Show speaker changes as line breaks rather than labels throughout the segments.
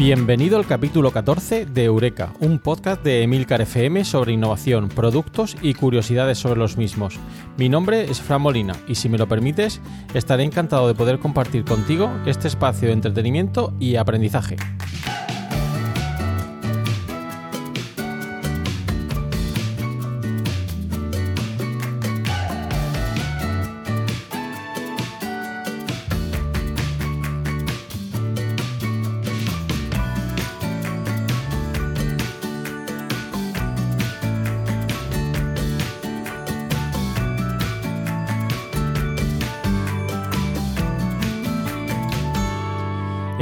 Bienvenido al capítulo 14 de Eureka, un podcast de Emilcar FM sobre innovación, productos y curiosidades sobre los mismos. Mi nombre es Fran Molina y si me lo permites, estaré encantado de poder compartir contigo este espacio de entretenimiento y aprendizaje.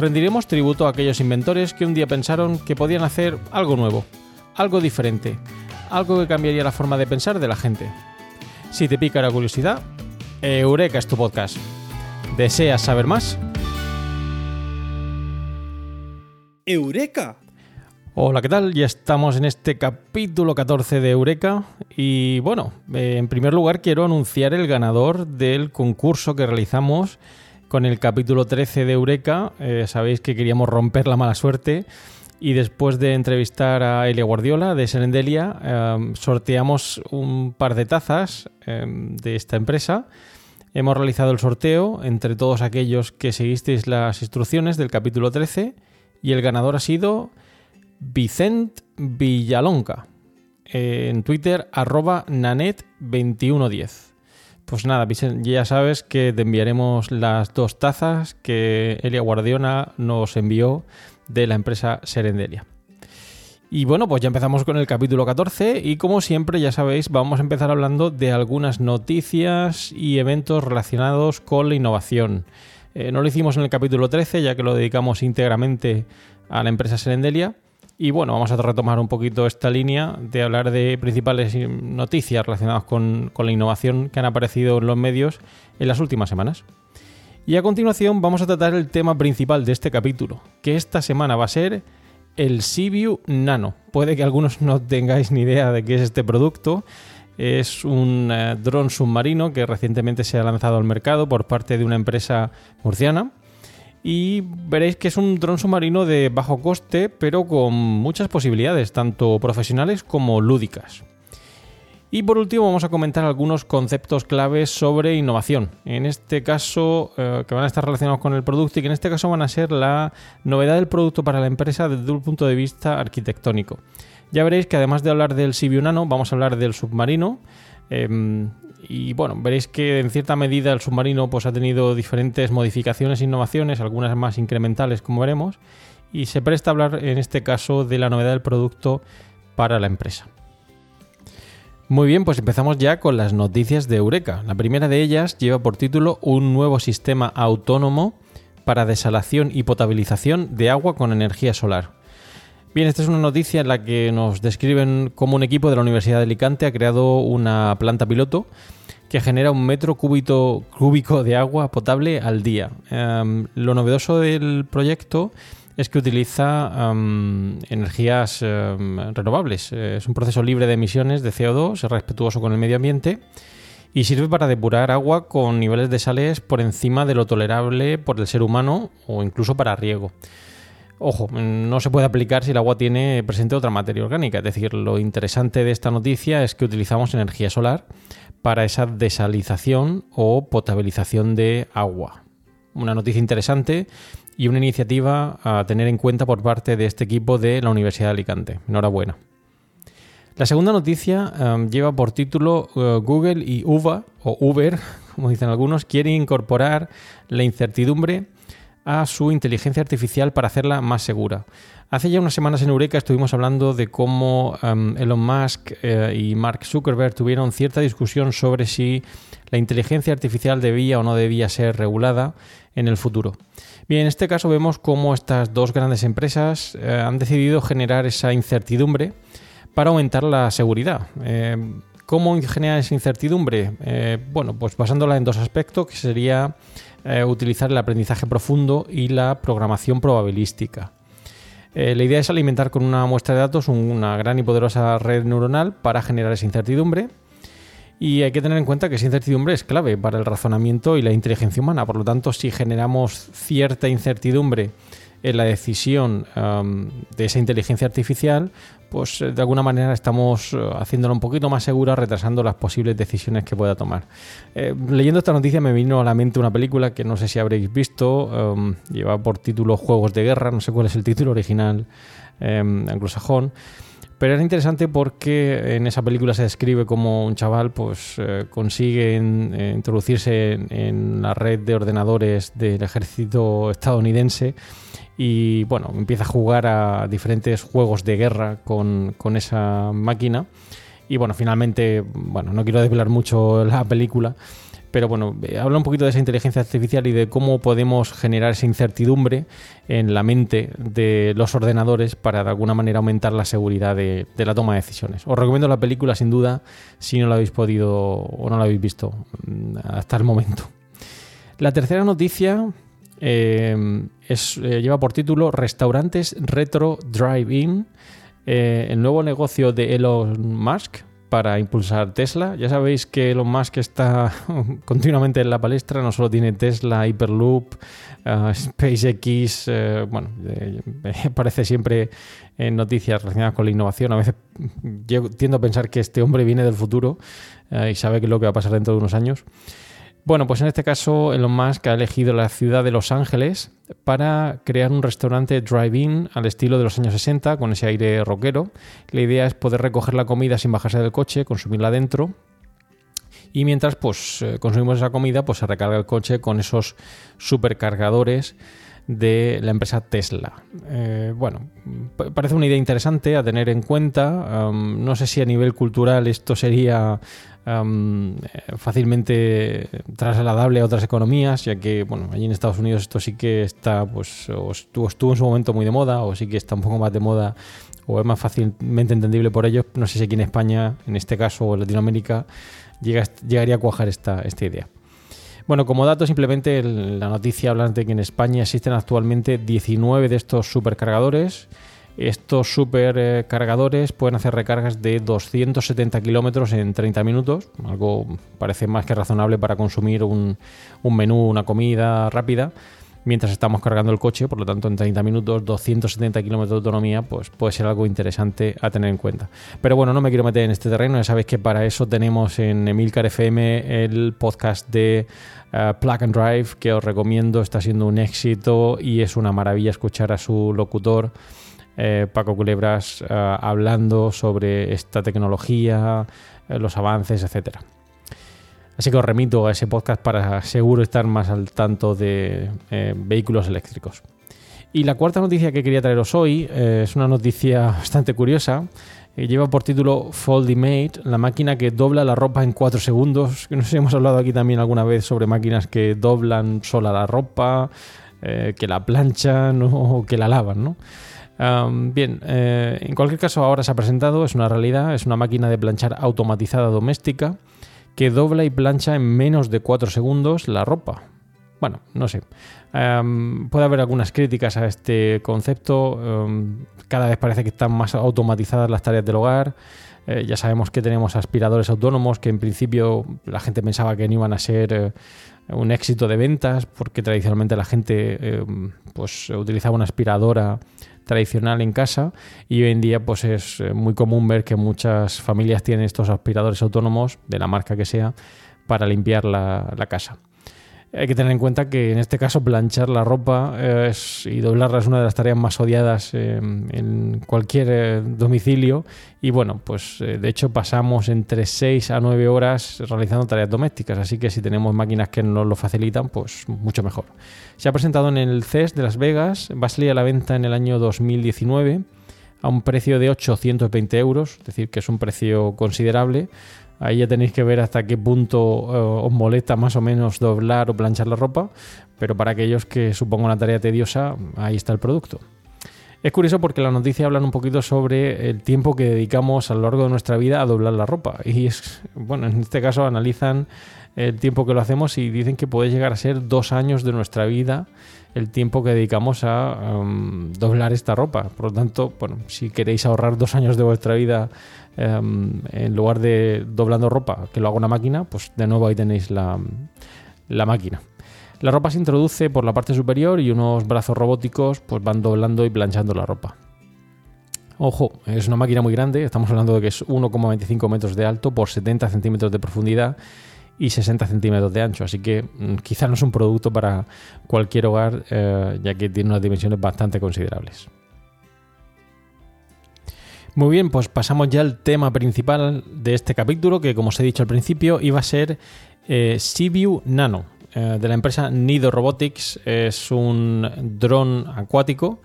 rendiremos tributo a aquellos inventores que un día pensaron que podían hacer algo nuevo, algo diferente, algo que cambiaría la forma de pensar de la gente. Si te pica la curiosidad, Eureka es tu podcast. ¿Deseas saber más?
¡Eureka!
Hola, ¿qué tal? Ya estamos en este capítulo 14 de Eureka y bueno, eh, en primer lugar quiero anunciar el ganador del concurso que realizamos con el capítulo 13 de Eureka. Eh, sabéis que queríamos romper la mala suerte. Y después de entrevistar a Elia Guardiola de Serendelia, eh, sorteamos un par de tazas eh, de esta empresa. Hemos realizado el sorteo entre todos aquellos que seguisteis las instrucciones del capítulo 13 y el ganador ha sido Vicent Villalonca. en Twitter arroba nanet2110. Pues nada, ya sabes que te enviaremos las dos tazas que Elia Guardiola nos envió de la empresa Serendelia. Y bueno, pues ya empezamos con el capítulo 14 y como siempre ya sabéis vamos a empezar hablando de algunas noticias y eventos relacionados con la innovación. Eh, no lo hicimos en el capítulo 13 ya que lo dedicamos íntegramente a la empresa Serendelia y bueno, vamos a retomar un poquito esta línea de hablar de principales noticias relacionadas con, la innovación que han aparecido en los medios en las últimas semanas. Y a continuación vamos a tratar el tema principal de este capítulo, que esta semana va a ser el Sibiu Nano. Puede que algunos no tengáis ni idea de qué es este producto. Es un eh, dron submarino que recientemente se ha lanzado al mercado por parte de una empresa murciana y veréis que es un dron submarino de bajo coste, pero con muchas posibilidades, tanto profesionales como lúdicas. Y por último vamos a comentar algunos conceptos claves sobre innovación. En este caso, eh, que van a estar relacionados con el producto y que en este caso van a ser la novedad del producto para la empresa desde un punto de vista arquitectónico. Ya veréis que además de hablar del Sibiu Nano, vamos a hablar del submarino. Em, y bueno, veréis que en cierta medida el submarino pues, ha tenido diferentes modificaciones e innovaciones, algunas más incrementales como veremos. y se presta a hablar en este caso de la novedad del producto para la empresa. Muy bien, pues empezamos ya con las noticias de Eureka. La primera de ellas lleva por título Un nuevo sistema autónomo para desalación y potabilización de agua con energía solar. Bien, esta es una noticia en la que nos describen cómo un equipo de la Universidad de Alicante ha creado una planta piloto que genera un metro cúbico de agua potable al día. Em, lo novedoso del proyecto es que utiliza energías renovables. Es un proceso libre de emisiones de CO2, es respetuoso con el medio ambiente y sirve para depurar agua con niveles de sales por encima de lo tolerable por el ser humano o incluso para riego. Ojo, no se puede aplicar si el agua tiene presente otra materia orgánica. Es decir, lo interesante de esta noticia es que utilizamos energía solar para esa desalización o potabilización de agua. Una noticia interesante y una iniciativa a tener en cuenta por parte de este equipo de la Universidad de Alicante. Enhorabuena. La segunda noticia em, lleva por título eh, Google y UVA, o Uber, como dicen algunos, quieren incorporar la incertidumbre a su inteligencia artificial para hacerla más segura. Hace ya unas semanas en Eureka estuvimos hablando de cómo em, Elon Musk eh, y Mark Zuckerberg tuvieron cierta discusión sobre si la inteligencia artificial debía o no debía ser regulada en el futuro. Bien, en este caso vemos cómo estas dos grandes empresas eh, han decidido generar esa incertidumbre para aumentar la seguridad. Eh, ¿Cómo generar esa incertidumbre? Eh, bueno, pues basándola en dos aspectos, que sería utilizar el aprendizaje profundo y la programación probabilística. la idea es alimentar con una muestra de datos una gran y poderosa red neuronal para generar esa incertidumbre y hay que tener en cuenta que esa incertidumbre es clave para el razonamiento y la inteligencia humana. Por lo tanto, si generamos cierta incertidumbre en la decisión de esa inteligencia artificial, pues eh, de alguna manera estamos eh, haciéndola un poquito más segura, retrasando las posibles decisiones que pueda tomar. Eh, leyendo esta noticia me vino a la mente una película que no sé si habréis visto, lleva por título Juegos de Guerra, no sé cuál es el título original anglosajón. Pero era interesante porque en esa película se describe como un chaval pues eh, consigue eh, introducirse en, la red de ordenadores del ejército estadounidense y bueno, empieza a jugar a diferentes juegos de guerra con, con esa máquina. Y bueno, finalmente, bueno, no quiero desvelar mucho la película, pero bueno, eh, habla un poquito de esa inteligencia artificial y de cómo podemos generar esa incertidumbre en la mente de los ordenadores para de alguna manera aumentar la seguridad de, la toma de decisiones. Os recomiendo la película sin duda si no la habéis podido o no la habéis visto mm, hasta el momento. La tercera noticia eh, es, eh, lleva por título Restaurantes Retro Drive-In, el nuevo negocio de Elon Musk para impulsar Tesla. Ya sabéis que Elon Musk está continuamente en la palestra, no solo tiene Tesla, Hyperloop, uh, SpaceX, eh, bueno, eh, aparece siempre en noticias relacionadas con la innovación. A veces yo tiendo a pensar que este hombre viene del futuro y sabe qué es lo que va a pasar dentro de unos años. Bueno, pues en este caso Elon Musk ha elegido la ciudad de Los Ángeles para crear un restaurante drive-in al estilo de los años 60 con ese aire rockero. La idea es poder recoger la comida sin bajarse del coche, consumirla dentro y mientras pues eh, consumimos esa comida pues se recarga el coche con esos supercargadores de la empresa Tesla. Eh, bueno, parece una idea interesante a tener en cuenta. no sé si a nivel cultural esto sería fácilmente trasladable a otras economías, ya que bueno, allí en Estados Unidos esto sí que está, pues, o estuvo, estuvo en su momento muy de moda, o sí que está un poco más de moda, o es más fácilmente entendible por ellos. No sé si aquí en España, en este caso, o en Latinoamérica, llega, llegaría a cuajar esta, esta idea. Bueno, como dato, simplemente la noticia habla de que en España existen actualmente 19 de estos supercargadores estos supercargadores pueden hacer recargas de 270 kilómetros en 30 minutos, algo parece más que razonable para consumir un, menú, una comida rápida mientras estamos cargando el coche, por lo tanto en 30 minutos, 270 kilómetros de autonomía, pues puede ser algo interesante a tener en cuenta. Pero bueno, no me quiero meter en este terreno, ya sabéis que para eso tenemos en Emilcar FM el podcast de uh, Plug and Drive, que os recomiendo, está siendo un éxito y es una maravilla escuchar a su locutor eh, Paco Culebras eh, hablando sobre esta tecnología, eh, los avances, etc. Así que os remito a ese podcast para seguro estar más al tanto de vehículos eléctricos. Y la cuarta noticia que quería traeros hoy es una noticia bastante curiosa. Lleva por título Foldimate, la máquina que dobla la ropa en 4 segundos. Que no hemos hablado aquí también alguna vez sobre máquinas que doblan sola la ropa, que la planchan o que la lavan, ¿no? Bien, en cualquier caso ahora se ha presentado, es una realidad, es una máquina de planchar automatizada doméstica que dobla y plancha en menos de 4 segundos la ropa. Bueno, no sé. puede haber algunas críticas a este concepto. cada vez parece que están más automatizadas las tareas del hogar. Eh, ya sabemos que tenemos aspiradores autónomos que en principio la gente pensaba que no iban a ser eh, un éxito de ventas porque tradicionalmente la gente em, pues utilizaba una aspiradora tradicional en casa y hoy en día pues es eh, muy común ver que muchas familias tienen estos aspiradores autónomos de la marca que sea para limpiar la casa. Hay que tener en cuenta que en este caso planchar la ropa eh, y doblarla es una de las tareas más odiadas en cualquier eh, domicilio. Y bueno, pues eh, de hecho pasamos entre 6 a 9 horas realizando tareas domésticas, así que si tenemos máquinas que nos lo facilitan, pues mucho mejor. Se ha presentado en el CES de Las Vegas, va a salir a la venta en el año 2019 a un precio de 820 euros, es decir, que es un precio considerable Ahí ya tenéis que ver hasta qué punto eh, os molesta más o menos doblar o planchar la ropa, pero para aquellos que supongan una tarea tediosa, ahí está el producto. Es curioso porque la noticia hablan un poquito sobre el tiempo que dedicamos a lo largo de nuestra vida a doblar la ropa. Y es, bueno, en este caso analizan el tiempo que lo hacemos y dicen que puede llegar a ser dos años de nuestra vida el tiempo que dedicamos a um, doblar esta ropa. Por lo tanto, bueno, si queréis ahorrar dos años de vuestra vida Em, en lugar de doblando ropa, que lo haga una máquina, pues de nuevo ahí tenéis la, máquina. La ropa se introduce por la parte superior y unos brazos robóticos pues van doblando y planchando la ropa. Ojo, es una máquina muy grande, estamos hablando de que es 1,25 metros de alto por 70 centímetros de profundidad y 60 centímetros de ancho, así que mm, quizá no es un producto para cualquier hogar eh, ya que tiene unas dimensiones bastante considerables. Muy bien, pues pasamos ya al tema principal de este capítulo, que como os he dicho al principio, iba a ser eh, Nano, eh, de la empresa Nido Robotics. Es un dron acuático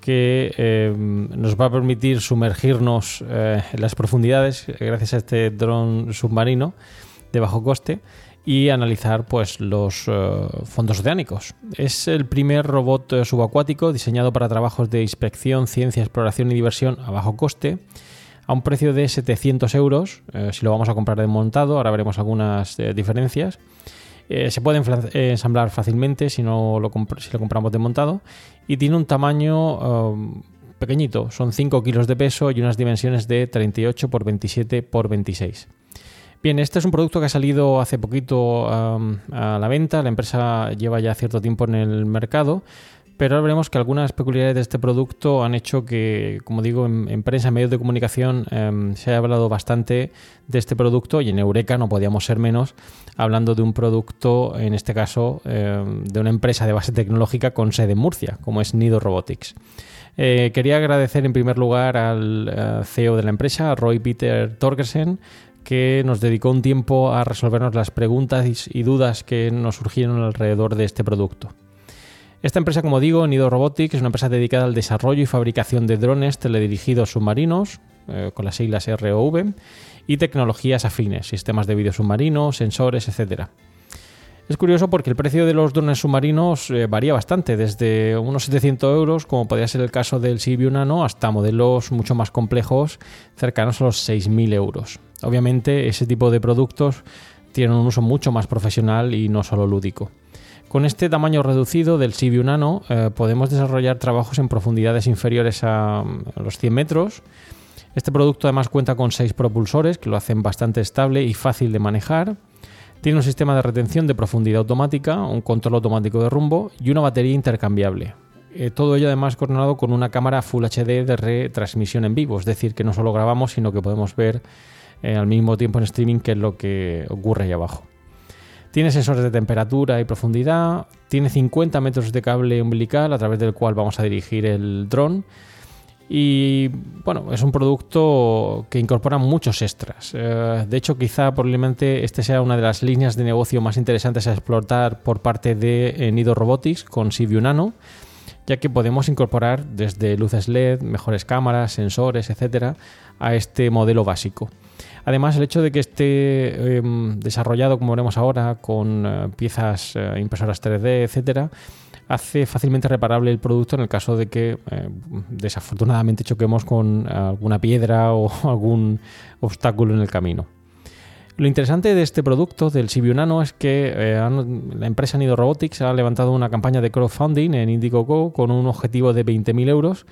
que eh, nos va a permitir sumergirnos eh, en las profundidades gracias a este dron submarino de bajo coste y analizar pues, los eh, fondos oceánicos. Es el primer robot eh, subacuático diseñado para trabajos de inspección, ciencia, exploración y diversión a bajo coste, a un precio de 700 euros, eh, si lo vamos a comprar de montado, ahora veremos algunas diferencias. se puede ensamblar fácilmente si, no lo si lo compramos de montado y tiene un tamaño pequeñito, son 5 kilos de peso y unas dimensiones de 38 x 27 x 26. Bien, este es un producto que ha salido hace poquito a la venta. La empresa lleva ya cierto tiempo en el mercado. Pero ahora veremos que algunas peculiaridades de este producto han hecho que, como digo, en, prensa, en medios de comunicación, em, se haya hablado bastante de este producto y en Eureka no podíamos ser menos hablando de un producto, en este caso, em, de una empresa de base tecnológica con sede en Murcia, como es Nido Robotics. Eh, quería agradecer en primer lugar al eh, CEO de la empresa, Roy Peter Torgersen, que nos dedicó un tiempo a resolvernos las preguntas y dudas que nos surgieron alrededor de este producto. Esta empresa, como digo, Nido Robotics, es una empresa dedicada al desarrollo y fabricación de drones teledirigidos submarinos, eh, con las siglas ROV, y tecnologías afines, sistemas de vídeo submarino, sensores, etc. Es curioso porque el precio de los drones submarinos eh, varía bastante, desde unos 700 euros, como podría ser el caso del Sibiu Nano, hasta modelos mucho más complejos, cercanos a los 6.000 euros. Obviamente ese tipo de productos tienen un uso mucho más profesional y no solo lúdico. Con este tamaño reducido del Sibiu Nano eh, podemos desarrollar trabajos en profundidades inferiores a, los 100 metros. Este producto además cuenta con 6 propulsores que lo hacen bastante estable y fácil de manejar. Tiene un sistema de retención de profundidad automática, un control automático de rumbo y una batería intercambiable. Eh, todo ello además coordinado con una cámara Full HD de retransmisión en vivo, es decir, que no solo grabamos, sino que podemos ver eh, al mismo tiempo en streaming, que es lo que ocurre ahí abajo. Tiene sensores de temperatura y profundidad, tiene 50 metros de cable umbilical a través del cual vamos a dirigir el dron. Y bueno, es un producto que incorpora muchos extras. Eh, de hecho, quizá probablemente este sea una de las líneas de negocio más interesantes a explotar por parte de eh, Nido Robotics con Sibiu Nano ya que podemos incorporar desde luces LED, mejores cámaras, sensores, etcétera, a este modelo básico. Además, el hecho de que esté em, desarrollado, como veremos ahora, con eh, piezas eh, impresoras 3D, etcétera, hace fácilmente reparable el producto en el caso de que eh, desafortunadamente choquemos con alguna piedra o algún obstáculo en el camino. Lo interesante de este producto, del Sibiu Nano, es que la empresa Nido Robotics ha levantado una campaña de crowdfunding en Indiegogo con un objetivo de 20.000 euros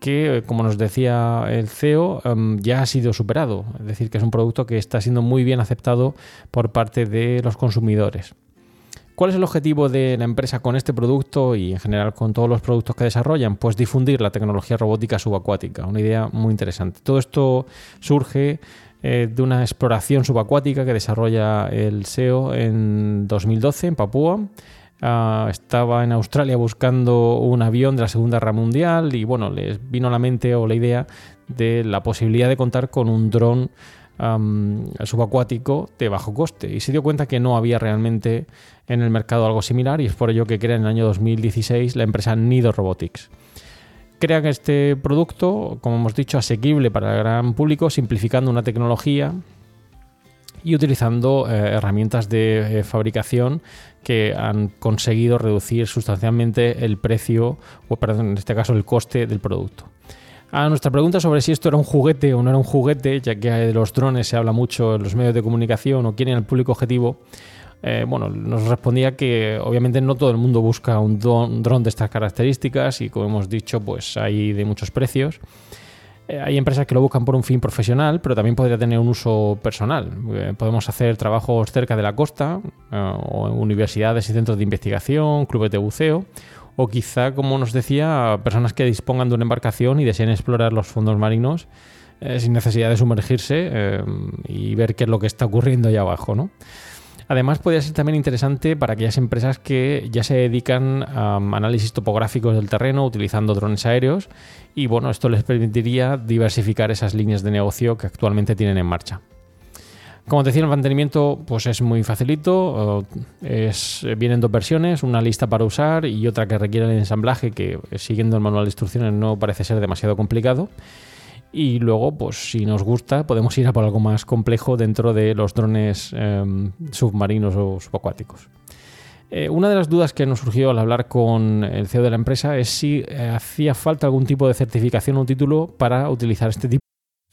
que, como nos decía el CEO, em, ya ha sido superado. Es decir, que es un producto que está siendo muy bien aceptado por parte de los consumidores. ¿Cuál es el objetivo de la empresa con este producto y en general con todos los productos que desarrollan? Pues difundir la tecnología robótica subacuática, una idea muy interesante. Todo esto surge eh, de una exploración subacuática que desarrolla el SEO en 2012 en Papúa Ah, estaba en Australia buscando un avión de la Segunda Guerra Mundial y bueno, les vino a la mente o la idea de la posibilidad de contar con un dron subacuático de bajo coste y se dio cuenta que no había realmente en el mercado algo similar y es por ello que crea en el año 2016 la empresa Nido Robotics. Crean este producto, como hemos dicho, asequible para el gran público, simplificando una tecnología y utilizando eh, herramientas de eh, fabricación que han conseguido reducir sustancialmente el precio, o perdón, en este caso el coste del producto. A nuestra pregunta sobre si esto era un juguete o no era un juguete, ya que de los drones se habla mucho en los medios de comunicación o quién era el público objetivo, eh, bueno, nos respondía que obviamente no todo el mundo busca un dron de estas características y como hemos dicho, pues hay de muchos precios. Eh, hay empresas que lo buscan por un fin profesional, pero también podría tener un uso personal. Eh, podemos hacer trabajos cerca de la costa, o en universidades y centros de investigación, clubes de buceo, o quizá, como nos decía, personas que dispongan de una embarcación y deseen explorar los fondos marinos sin necesidad de sumergirse y ver qué es lo que está ocurriendo allá abajo, ¿no? Además, podría ser también interesante para aquellas empresas que ya se dedican a análisis topográficos del terreno utilizando drones aéreos y bueno, esto les permitiría diversificar esas líneas de negocio que actualmente tienen en marcha. Como te decía, el mantenimiento pues es muy facilito, vienen dos versiones, una lista para usar y otra que requiere el ensamblaje que siguiendo el manual de instrucciones no parece ser demasiado complicado. Y luego, pues si nos gusta, podemos ir a por algo más complejo dentro de los drones em, submarinos o subacuáticos. Eh, una de las dudas que nos surgió al hablar con el CEO de la empresa es si hacía falta algún tipo de certificación o título para utilizar este tipo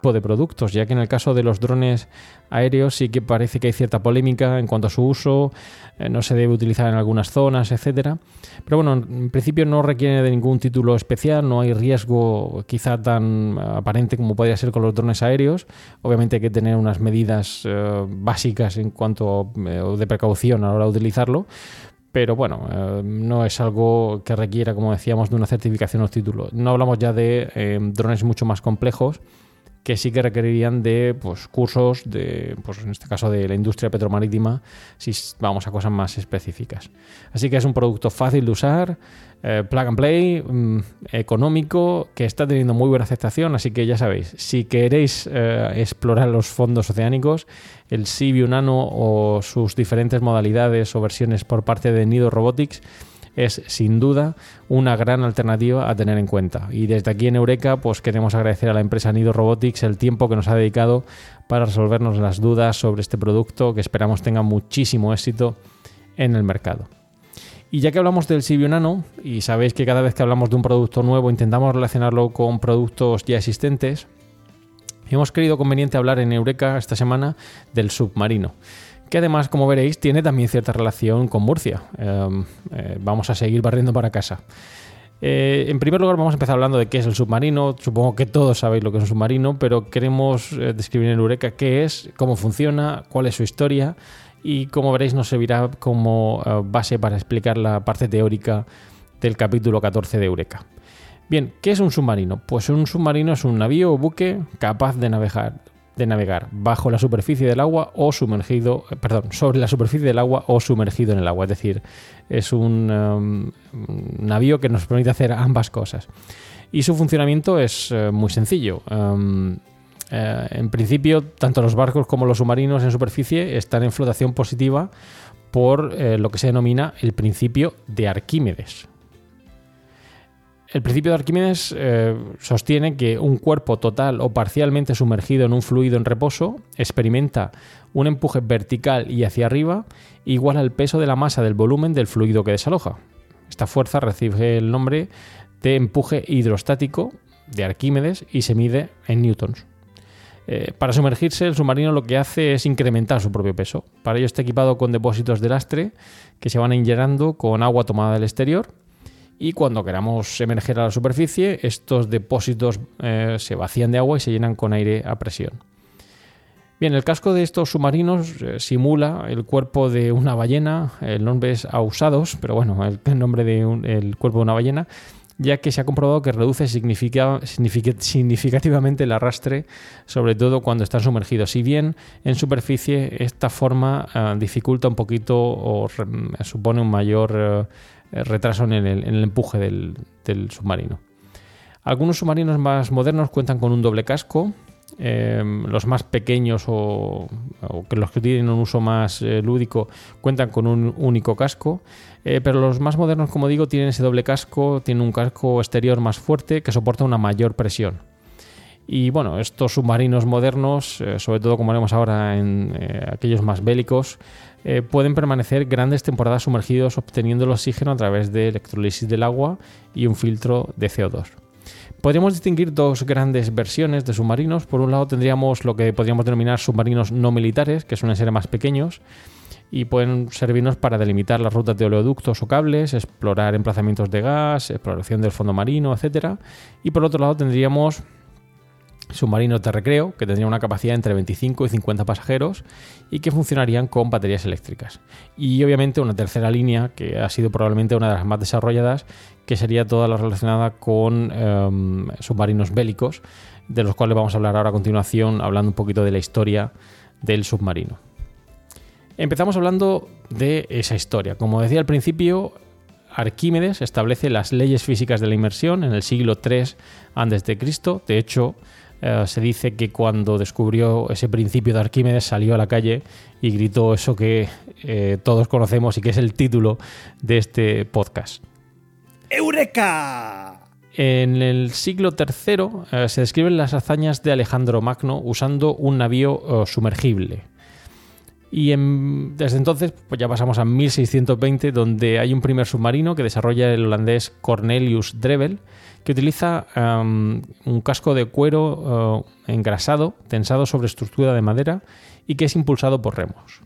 de productos, ya que en el caso de los drones aéreos sí que parece que hay cierta polémica en cuanto a su uso, eh, no se debe utilizar en algunas zonas, etcétera. Pero bueno, en principio no requiere de ningún título especial, no hay riesgo quizá tan aparente como podría ser con los drones aéreos. Obviamente hay que tener unas medidas eh, básicas en cuanto eh, de precaución a la hora de utilizarlo, pero bueno, no es algo que requiera, como decíamos, de una certificación o título. No hablamos ya de drones mucho más complejos que sí que requerirían de pues, cursos, de, pues, en este caso de la industria petromarítima, si vamos a cosas más específicas. Así que es un producto fácil de usar, eh, plug and play, mm, económico, que está teniendo muy buena aceptación, así que ya sabéis, si queréis eh, explorar los fondos oceánicos, el Sibiu Nano o sus diferentes modalidades o versiones por parte de Nido Robotics es sin duda una gran alternativa a tener en cuenta. Y desde aquí en Eureka, pues queremos agradecer a la empresa Nido Robotics el tiempo que nos ha dedicado para resolvernos las dudas sobre este producto que esperamos tenga muchísimo éxito en el mercado. Y ya que hablamos del Sibio Nano, y sabéis que cada vez que hablamos de un producto nuevo intentamos relacionarlo con productos ya existentes, hemos querido conveniente hablar en Eureka esta semana del submarino que además, como veréis, tiene también cierta relación con Murcia. Em, eh, vamos a seguir barriendo para casa. Eh, en primer lugar, vamos a empezar hablando de qué es el submarino. Supongo que todos sabéis lo que es un submarino, pero queremos eh, describir en Eureka qué es, cómo funciona, cuál es su historia y como veréis nos servirá como base para explicar la parte teórica del capítulo 14 de Eureka. Bien, ¿qué es un submarino? Pues un submarino es un navío o buque capaz de navegar, de navegar bajo la superficie del agua o sumergido, eh, perdón, sobre la superficie del agua o sumergido en el agua. Es decir, es un um, navío que nos permite hacer ambas cosas. Y su funcionamiento es uh, muy sencillo. Um, eh, en principio, tanto los barcos como los submarinos en superficie están en flotación positiva por eh, lo que se denomina el principio de Arquímedes. El principio de Arquímedes eh, sostiene que un cuerpo total o parcialmente sumergido en un fluido en reposo experimenta un empuje vertical y hacia arriba igual al peso de la masa del volumen del fluido que desaloja. Esta fuerza recibe el nombre de empuje hidrostático de Arquímedes y se mide en newtons. Eh, para sumergirse, el submarino lo que hace es incrementar su propio peso. Para ello está equipado con depósitos de lastre que se van inyectando con agua tomada del exterior. Y cuando queramos emerger a la superficie, estos depósitos eh, se vacían de agua y se llenan con aire a presión. Bien, el casco de estos submarinos eh, simula el cuerpo de una ballena, el nombre es Ausados, pero bueno, el, nombre del cuerpo de una ballena, ya que se ha comprobado que reduce significativamente el arrastre, sobre todo cuando están sumergidos. Si bien en superficie esta forma eh, dificulta un poquito o supone un mayor retraso en el, empuje del, submarino. Algunos submarinos más modernos cuentan con un doble casco, em, los más pequeños o, que los que tienen un uso más eh, lúdico cuentan con un único casco eh, pero los más modernos, como digo, tienen ese doble casco, tienen un casco exterior más fuerte que soporta una mayor presión. Y bueno, estos submarinos modernos, eh, sobre todo como haremos ahora en eh, aquellos más bélicos, pueden permanecer grandes temporadas sumergidos obteniendo el oxígeno a través de electrolisis del agua y un filtro de CO2. Podríamos distinguir dos grandes versiones de submarinos. Por un lado tendríamos lo que podríamos denominar submarinos no militares, que suelen ser más pequeños, y pueden servirnos para delimitar las rutas de oleoductos o cables, explorar emplazamientos de gas, exploración del fondo marino, etc. Y por otro lado tendríamos submarinos de recreo que tendrían una capacidad entre 25 y 50 pasajeros y que funcionarían con baterías eléctricas. Y obviamente una tercera línea que ha sido probablemente una de las más desarrolladas, que sería toda la relacionada con em, submarinos bélicos, de los cuales vamos a hablar ahora a continuación, hablando un poquito de la historia del submarino. Empezamos hablando de esa historia. Como decía al principio, Arquímedes establece las leyes físicas de la inmersión en el siglo III a.C. De hecho, eh, se dice que cuando descubrió ese principio de Arquímedes salió a la calle y gritó eso que eh, todos conocemos y que es el título de este podcast.
¡Eureka!
En el siglo III eh, se describen las hazañas de Alejandro Magno usando un navío sumergible. Y desde entonces pues ya pasamos a 1620, donde hay un primer submarino que desarrolla el holandés Cornelius Drevel, que utiliza un casco de cuero uh, engrasado, tensado sobre estructura de madera y que es impulsado por remos.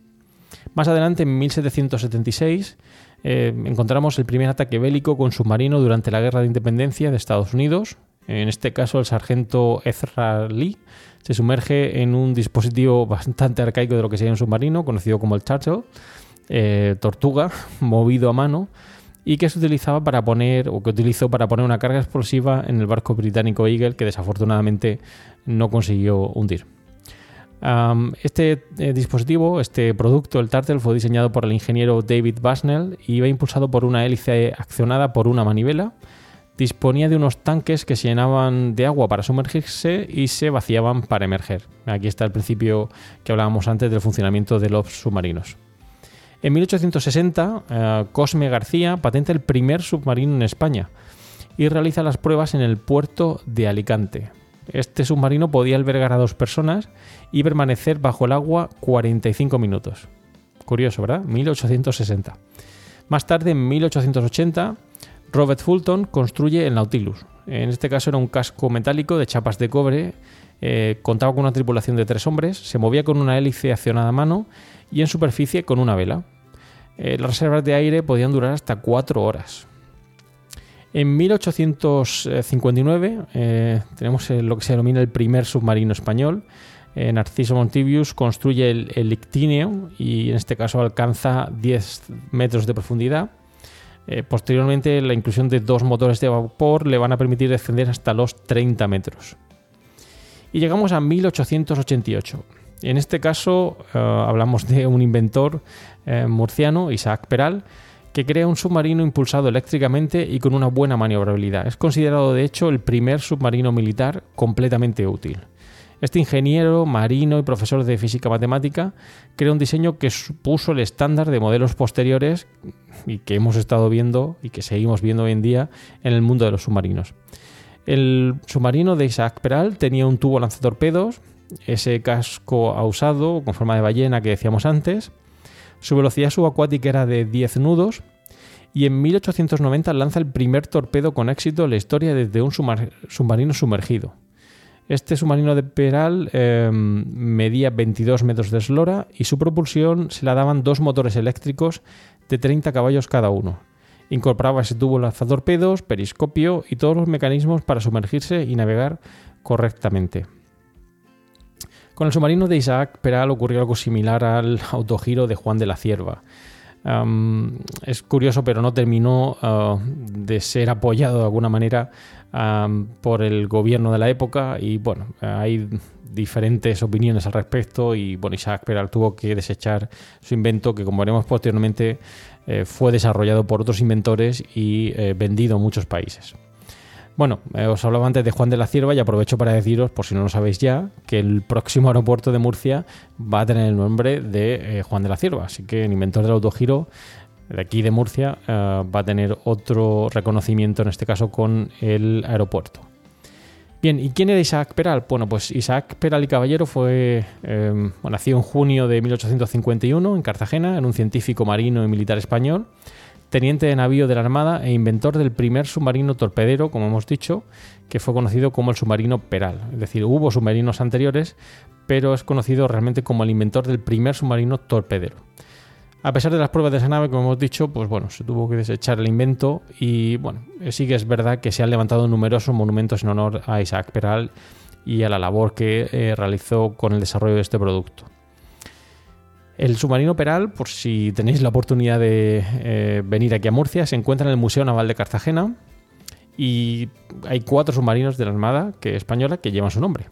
Más adelante, en 1776, eh, encontramos el primer ataque bélico con submarino durante la Guerra de Independencia de Estados Unidos. En este caso, el sargento Ezra Lee se sumerge en un dispositivo bastante arcaico de lo que sería un submarino, conocido como el Churchill, eh, tortuga, movido a mano, y que se utilizaba para poner o que utilizó para poner una carga explosiva en el barco británico Eagle que desafortunadamente no consiguió hundir. este eh, dispositivo, este producto, el Turtle, fue diseñado por el ingeniero David Basnell y iba impulsado por una hélice accionada por una manivela. Disponía de unos tanques que se llenaban de agua para sumergirse y se vaciaban para emerger. Aquí está el principio que hablábamos antes del funcionamiento de los submarinos. En 1860, eh, Cosme García patenta el primer submarino en España y realiza las pruebas en el puerto de Alicante. Este submarino podía albergar a dos personas y permanecer bajo el agua 45 minutos. Curioso, ¿verdad? 1860. Más tarde, en 1880, Robert Fulton construye el Nautilus. En este caso era un casco metálico de chapas de cobre, eh, contaba con una tripulación de tres hombres, se movía con una hélice accionada a mano y en superficie con una vela. Eh, las reservas de aire podían durar hasta cuatro horas. En 1859 eh, tenemos lo que se denomina el primer submarino español. Narciso Montibius construye el, el, Ictíneo y en este caso alcanza 10 metros de profundidad. Posteriormente la inclusión de dos motores de vapor le van a permitir descender hasta los 30 metros. Y llegamos a 1888. En este caso eh, hablamos de un inventor eh, murciano, Isaac Peral, que crea un submarino impulsado eléctricamente y con una buena maniobrabilidad. Es considerado de hecho el primer submarino militar completamente útil. Este ingeniero marino y profesor de física matemática crea un diseño que supuso el estándar de modelos posteriores y que hemos estado viendo y que seguimos viendo hoy en día en el mundo de los submarinos. El submarino de Isaac Peral tenía un tubo lanzatorpedos ese casco usado con forma de ballena que decíamos antes. Su velocidad subacuática era de 10 nudos y en 1890 lanza el primer torpedo con éxito en la historia desde un submarino sumergido. Este submarino de Peral em, medía 22 metros de eslora y su propulsión se la daban dos motores eléctricos de 30 caballos cada uno. Incorporaba ese tubo lanzatorpedos, periscopio y todos los mecanismos para sumergirse y navegar correctamente. Con el submarino de Isaac Peral ocurrió algo similar al autogiro de Juan de la Cierva. Es curioso, pero no terminó uh, de ser apoyado de alguna manera por el gobierno de la época y bueno, hay diferentes opiniones al respecto y bueno, Isaac Peral tuvo que desechar su invento que como veremos posteriormente eh, fue desarrollado por otros inventores y eh, vendido en muchos países. Bueno, eh, os hablaba antes de Juan de la Cierva y aprovecho para deciros, por si no lo sabéis ya, que el próximo aeropuerto de Murcia va a tener el nombre de eh, Juan de la Cierva. Así que el inventor del autogiro de aquí de Murcia eh, va a tener otro reconocimiento, en este caso con el aeropuerto. Bien, ¿y quién era Isaac Peral? Bueno, pues Isaac Peral y Caballero fue, nació en junio de 1851 en Cartagena, en un científico marino y militar español teniente de navío de la Armada e inventor del primer submarino torpedero, como hemos dicho, que fue conocido como el submarino Peral. Es decir, hubo submarinos anteriores, pero es conocido realmente como el inventor del primer submarino torpedero. A pesar de las pruebas de esa nave, como hemos dicho, pues bueno, se tuvo que desechar el invento y bueno, sí que es verdad que se han levantado numerosos monumentos en honor a Isaac Peral y a la labor que eh, realizó con el desarrollo de este producto. El submarino Peral, por si tenéis la oportunidad de eh, venir aquí a Murcia, se encuentra en el Museo Naval de Cartagena y hay cuatro submarinos de la Armada que, española que llevan su nombre.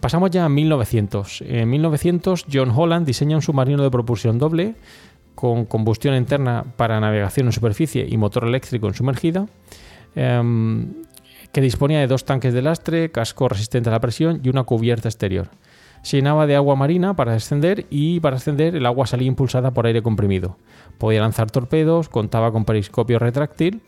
Pasamos ya a 1900. En 1900 John Holland diseña un submarino de propulsión doble con combustión interna para navegación en superficie y motor eléctrico en sumergida, em, que disponía de dos tanques de lastre, casco resistente a la presión y una cubierta exterior llenaba de agua marina para descender y para ascender el agua salía impulsada por aire comprimido. Podía lanzar torpedos, contaba con periscopio retráctil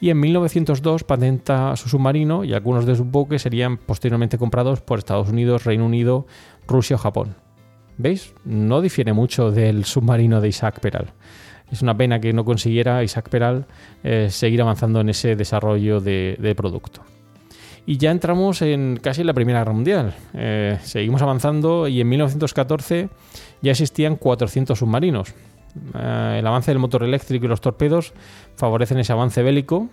y en 1902 patenta su submarino y algunos de sus buques serían posteriormente comprados por Estados Unidos, Reino Unido, Rusia o Japón. ¿Veis? No difiere mucho del submarino de Isaac Peral. Es una pena que no consiguiera Isaac Peral eh, seguir avanzando en ese desarrollo de producto. Y ya entramos en casi la Primera Guerra Mundial. Eh, seguimos avanzando y en 1914 ya existían 400 submarinos. Eh, el avance del motor eléctrico y los torpedos favorecen ese avance bélico.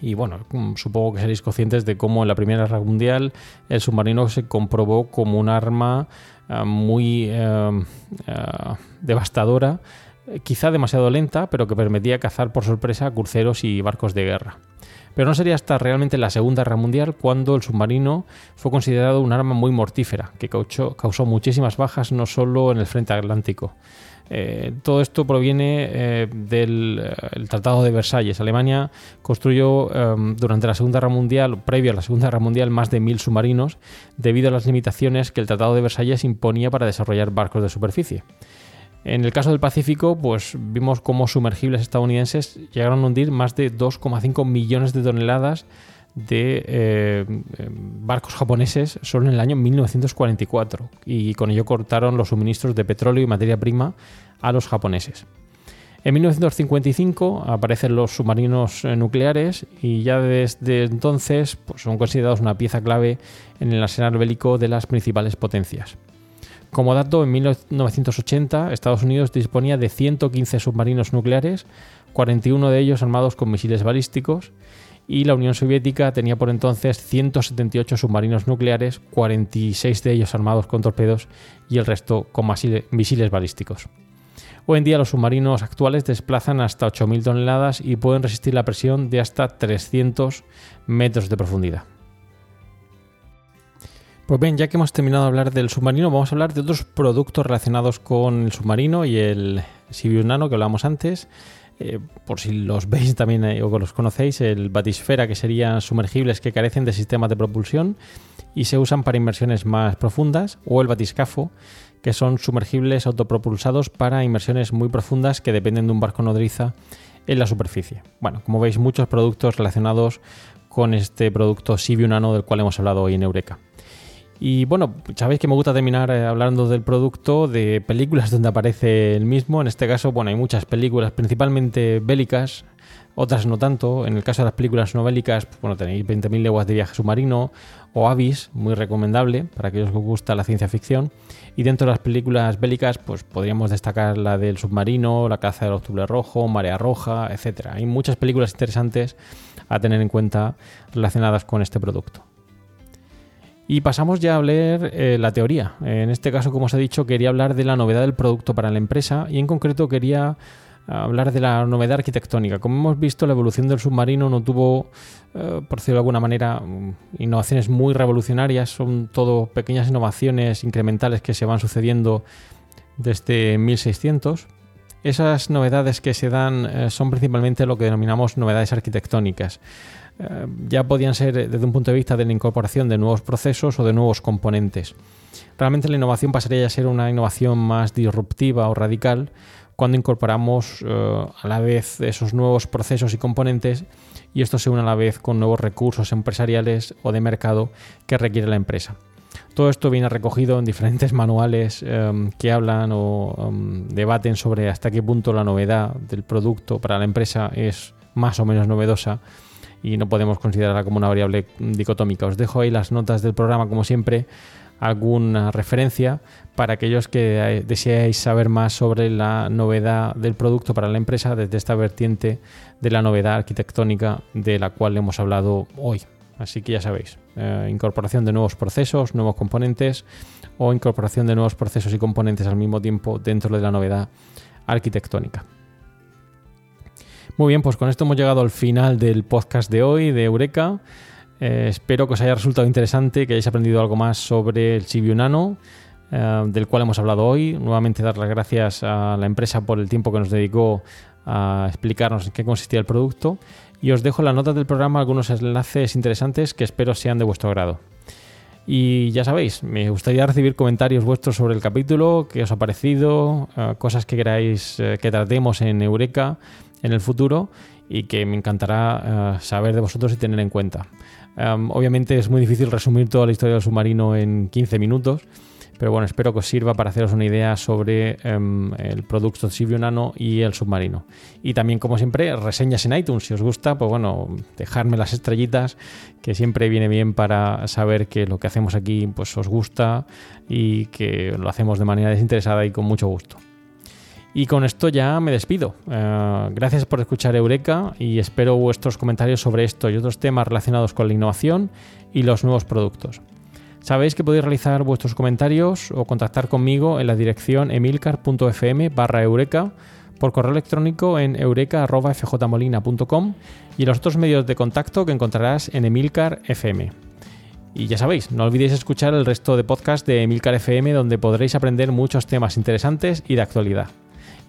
Y bueno, mm, supongo que seréis conscientes de cómo en la Primera Guerra Mundial el submarino se comprobó como un arma eh, muy devastadora quizá demasiado lenta, pero que permitía cazar por sorpresa a cruceros y barcos de guerra. Pero no sería hasta realmente la Segunda Guerra Mundial cuando el submarino fue considerado un arma muy mortífera, que causó, muchísimas bajas no solo en el frente atlántico. Eh, todo esto proviene eh, del eh, Tratado de Versalles. Alemania construyó em, durante la Segunda Guerra Mundial, previo a la Segunda Guerra Mundial, más de mil submarinos debido a las limitaciones que el Tratado de Versalles imponía para desarrollar barcos de superficie. En el caso del Pacífico, pues vimos cómo sumergibles estadounidenses llegaron a hundir más de 2,5 millones de toneladas de eh, barcos japoneses solo en el año 1944 y con ello cortaron los suministros de petróleo y materia prima a los japoneses. En 1955 aparecen los submarinos eh, nucleares y ya desde entonces pues, son considerados una pieza clave en el arsenal bélico de las principales potencias. Como dato, en 1980 Estados Unidos disponía de 115 submarinos nucleares, 41 de ellos armados con misiles balísticos, y la Unión Soviética tenía por entonces 178 submarinos nucleares, 46 de ellos armados con torpedos y el resto con misiles balísticos. Hoy en día los submarinos actuales desplazan hasta 8.000 toneladas y pueden resistir la presión de hasta 300 metros de profundidad. Pues bien, ya que hemos terminado de hablar del submarino, vamos a hablar de otros productos relacionados con el submarino y el Sibiu Nano que hablábamos antes. Eh, por si los veis también eh, o los conocéis, el Batisfera, que serían sumergibles que carecen de sistemas de propulsión y se usan para inmersiones más profundas, o el Batiscafo, que son sumergibles autopropulsados para inmersiones muy profundas que dependen de un barco nodriza en la superficie. Bueno, como veis, muchos productos relacionados con este producto Sibiu Nano del cual hemos hablado hoy en Eureka. Y bueno, sabéis que me gusta terminar eh, hablando del producto, de películas donde aparece el mismo. En este caso, bueno, hay muchas películas, principalmente bélicas, otras no tanto. En el caso de las películas no bélicas, pues, bueno, tenéis 20.000 leguas de viaje submarino o Avis, muy recomendable para aquellos que os gusta la ciencia ficción. Y dentro de las películas bélicas, pues podríamos destacar la del submarino, la caza del octubre rojo, Marea Roja, etc. Hay muchas películas interesantes a tener en cuenta relacionadas con este producto. Y pasamos ya a leer eh, la teoría. En este caso, como os he dicho, quería hablar de la novedad del producto para la empresa y en concreto quería hablar de la novedad arquitectónica. Como hemos visto, la evolución del submarino no tuvo, eh, por decirlo de alguna manera, mm, innovaciones muy revolucionarias, son todo pequeñas innovaciones incrementales que se van sucediendo desde 1600. Esas novedades que se dan eh, son principalmente lo que denominamos novedades arquitectónicas. Eh, ya podían ser eh, desde un punto de vista de la incorporación de nuevos procesos o de nuevos componentes. Realmente la innovación pasaría a ser una innovación más disruptiva o radical cuando incorporamos a la vez esos nuevos procesos y componentes y esto se une a la vez con nuevos recursos empresariales o de mercado que requiere la empresa. Todo esto viene recogido en diferentes manuales que hablan o debaten sobre hasta qué punto la novedad del producto para la empresa es más o menos novedosa y no podemos considerarla como una variable dicotómica. Os dejo ahí las notas del programa, como siempre, alguna referencia para aquellos que deseáis saber más sobre la novedad del producto para la empresa desde esta vertiente de la novedad arquitectónica de la cual hemos hablado hoy. Así que ya sabéis, eh, incorporación de nuevos procesos, nuevos componentes o incorporación de nuevos procesos y componentes al mismo tiempo dentro de la novedad arquitectónica. Muy bien, pues con esto hemos llegado al final del podcast de hoy de Eureka. Eh, espero que os haya resultado interesante, que hayáis aprendido algo más sobre el Sibiu Nano, eh, del cual hemos hablado hoy. Nuevamente dar las gracias a la empresa por el tiempo que nos dedicó a explicarnos en qué consistía el producto. Y os dejo en las notas del programa algunos enlaces interesantes que espero sean de vuestro grado. Y ya sabéis, me gustaría recibir comentarios vuestros sobre el capítulo, qué os ha parecido, eh, cosas que queráis que tratemos en Eureka en el futuro y que me encantará eh, saber de vosotros y tener en cuenta. Em, obviamente es muy difícil resumir toda la historia del submarino en 15 minutos, pero bueno, espero que os sirva para haceros una idea sobre em, el producto Sibio Nano y el submarino. Y también, como siempre, reseñas en iTunes. Si os gusta, pues bueno, dejadme las estrellitas, que siempre viene bien para saber que lo que hacemos aquí pues os gusta y que lo hacemos de manera desinteresada y con mucho gusto. Y con esto ya me despido. Eh, gracias por escuchar Eureka y espero vuestros comentarios sobre esto y otros temas relacionados con la innovación y los nuevos productos. Sabéis que podéis realizar vuestros comentarios o contactar conmigo en la dirección emilcar.fm barra eureka por correo electrónico en eureka.fjmolina.com y los otros medios de contacto que encontrarás en Emilcar FM. Y ya sabéis, no olvidéis escuchar el resto de podcast de Emilcar FM donde podréis aprender muchos temas interesantes y de actualidad.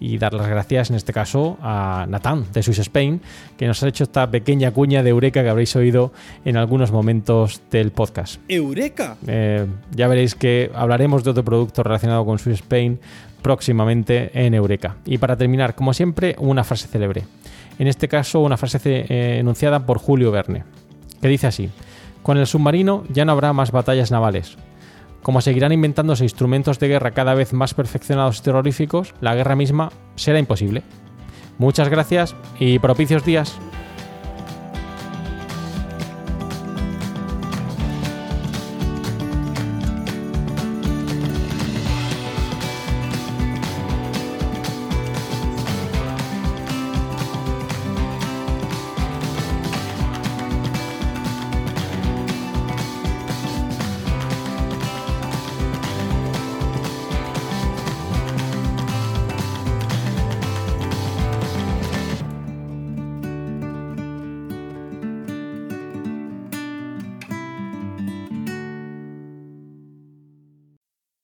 Y dar las gracias en este caso a Natán de Swiss Spain, que nos ha hecho esta pequeña cuña de Eureka que habréis oído en algunos momentos del podcast.
¡Eureka!
Eh, ya veréis que hablaremos de otro producto relacionado con Swiss Spain próximamente en Eureka. Y para terminar, como siempre, una frase célebre. En este caso, una frase eh, enunciada por Julio Verne, que dice así. Con el submarino ya no habrá más batallas navales. Como seguirán inventándose instrumentos de guerra cada vez más perfeccionados y terroríficos, la guerra misma será imposible. Muchas gracias y propicios días.